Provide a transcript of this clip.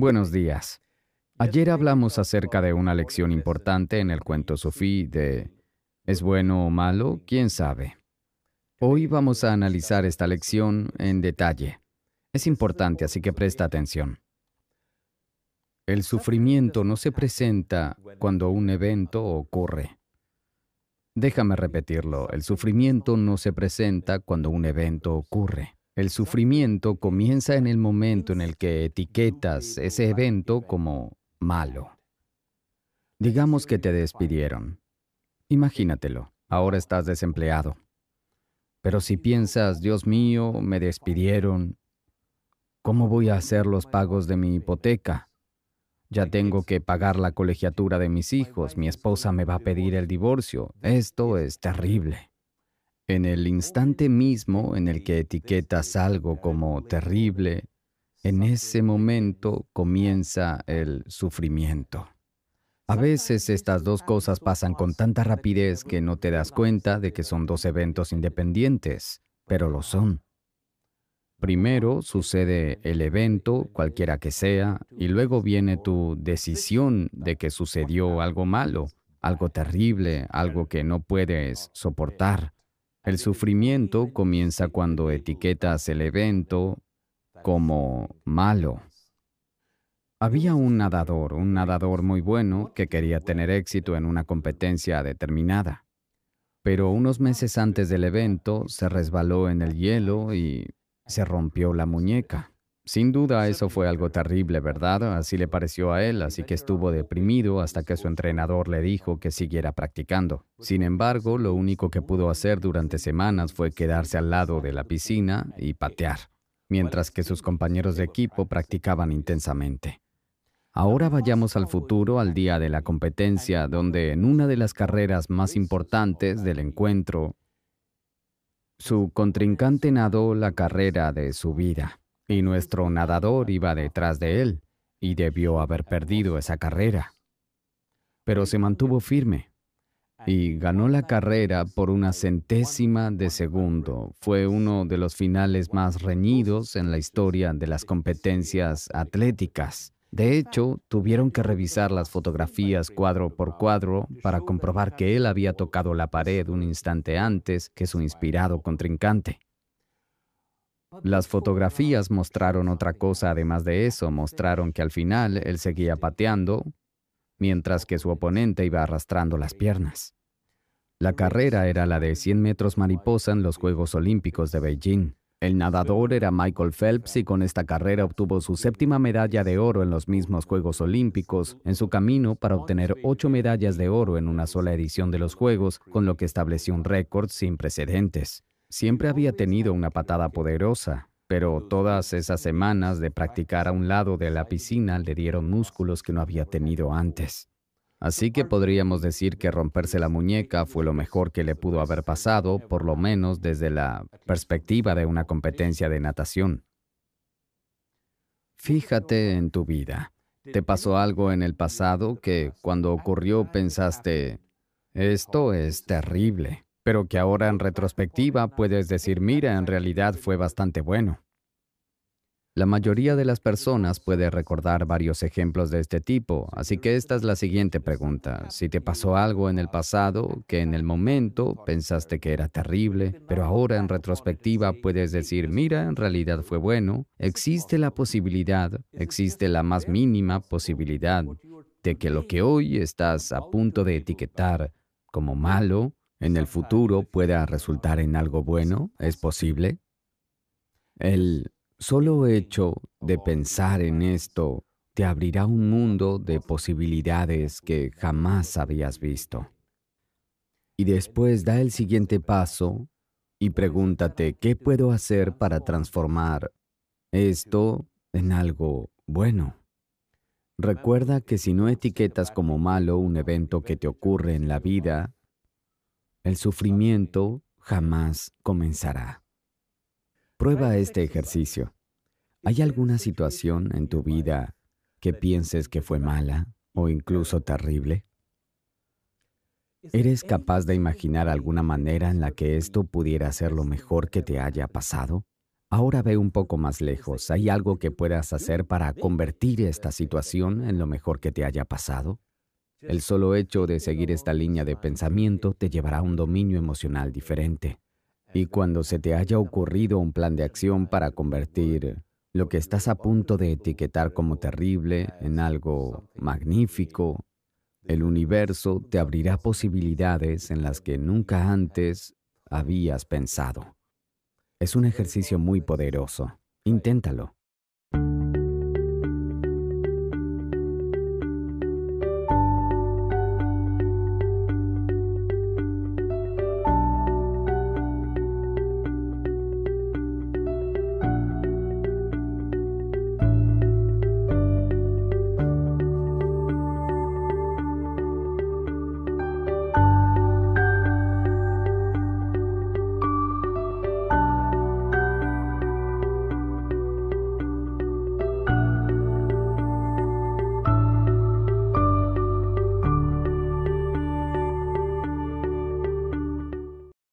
Buenos días. Ayer hablamos acerca de una lección importante en el cuento sufí de ¿Es bueno o malo? ¿Quién sabe? Hoy vamos a analizar esta lección en detalle. Es importante, así que presta atención. El sufrimiento no se presenta cuando un evento ocurre. Déjame repetirlo, el sufrimiento no se presenta cuando un evento ocurre. El sufrimiento comienza en el momento en el que etiquetas ese evento como malo. Digamos que te despidieron. Imagínatelo, ahora estás desempleado. Pero si piensas, Dios mío, me despidieron, ¿cómo voy a hacer los pagos de mi hipoteca? Ya tengo que pagar la colegiatura de mis hijos, mi esposa me va a pedir el divorcio. Esto es terrible. En el instante mismo en el que etiquetas algo como terrible, en ese momento comienza el sufrimiento. A veces estas dos cosas pasan con tanta rapidez que no te das cuenta de que son dos eventos independientes, pero lo son. Primero sucede el evento, cualquiera que sea, y luego viene tu decisión de que sucedió algo malo, algo terrible, algo que no puedes soportar. El sufrimiento comienza cuando etiquetas el evento como malo. Había un nadador, un nadador muy bueno, que quería tener éxito en una competencia determinada. Pero unos meses antes del evento se resbaló en el hielo y se rompió la muñeca. Sin duda eso fue algo terrible, ¿verdad? Así le pareció a él, así que estuvo deprimido hasta que su entrenador le dijo que siguiera practicando. Sin embargo, lo único que pudo hacer durante semanas fue quedarse al lado de la piscina y patear, mientras que sus compañeros de equipo practicaban intensamente. Ahora vayamos al futuro, al día de la competencia, donde en una de las carreras más importantes del encuentro, su contrincante nadó la carrera de su vida y nuestro nadador iba detrás de él y debió haber perdido esa carrera. Pero se mantuvo firme y ganó la carrera por una centésima de segundo. Fue uno de los finales más reñidos en la historia de las competencias atléticas. De hecho, tuvieron que revisar las fotografías cuadro por cuadro para comprobar que él había tocado la pared un instante antes que su inspirado contrincante. Las fotografías mostraron otra cosa además de eso, mostraron que al final él seguía pateando, mientras que su oponente iba arrastrando las piernas. La carrera era la de 100 metros mariposa en los Juegos Olímpicos de Beijing. El nadador era Michael Phelps y con esta carrera obtuvo su séptima medalla de oro en los mismos Juegos Olímpicos, en su camino para obtener ocho medallas de oro en una sola edición de los Juegos, con lo que estableció un récord sin precedentes. Siempre había tenido una patada poderosa, pero todas esas semanas de practicar a un lado de la piscina le dieron músculos que no había tenido antes. Así que podríamos decir que romperse la muñeca fue lo mejor que le pudo haber pasado, por lo menos desde la perspectiva de una competencia de natación. Fíjate en tu vida. ¿Te pasó algo en el pasado que cuando ocurrió pensaste, esto es terrible? Pero que ahora en retrospectiva puedes decir, mira, en realidad fue bastante bueno. La mayoría de las personas puede recordar varios ejemplos de este tipo, así que esta es la siguiente pregunta. Si te pasó algo en el pasado que en el momento pensaste que era terrible, pero ahora en retrospectiva puedes decir, mira, en realidad fue bueno, existe la posibilidad, existe la más mínima posibilidad de que lo que hoy estás a punto de etiquetar como malo en el futuro pueda resultar en algo bueno? ¿Es posible? El solo hecho de pensar en esto te abrirá un mundo de posibilidades que jamás habías visto. Y después da el siguiente paso y pregúntate, ¿qué puedo hacer para transformar esto en algo bueno? Recuerda que si no etiquetas como malo un evento que te ocurre en la vida, el sufrimiento jamás comenzará. Prueba este ejercicio. ¿Hay alguna situación en tu vida que pienses que fue mala o incluso terrible? ¿Eres capaz de imaginar alguna manera en la que esto pudiera ser lo mejor que te haya pasado? Ahora ve un poco más lejos. ¿Hay algo que puedas hacer para convertir esta situación en lo mejor que te haya pasado? El solo hecho de seguir esta línea de pensamiento te llevará a un dominio emocional diferente. Y cuando se te haya ocurrido un plan de acción para convertir lo que estás a punto de etiquetar como terrible en algo magnífico, el universo te abrirá posibilidades en las que nunca antes habías pensado. Es un ejercicio muy poderoso. Inténtalo.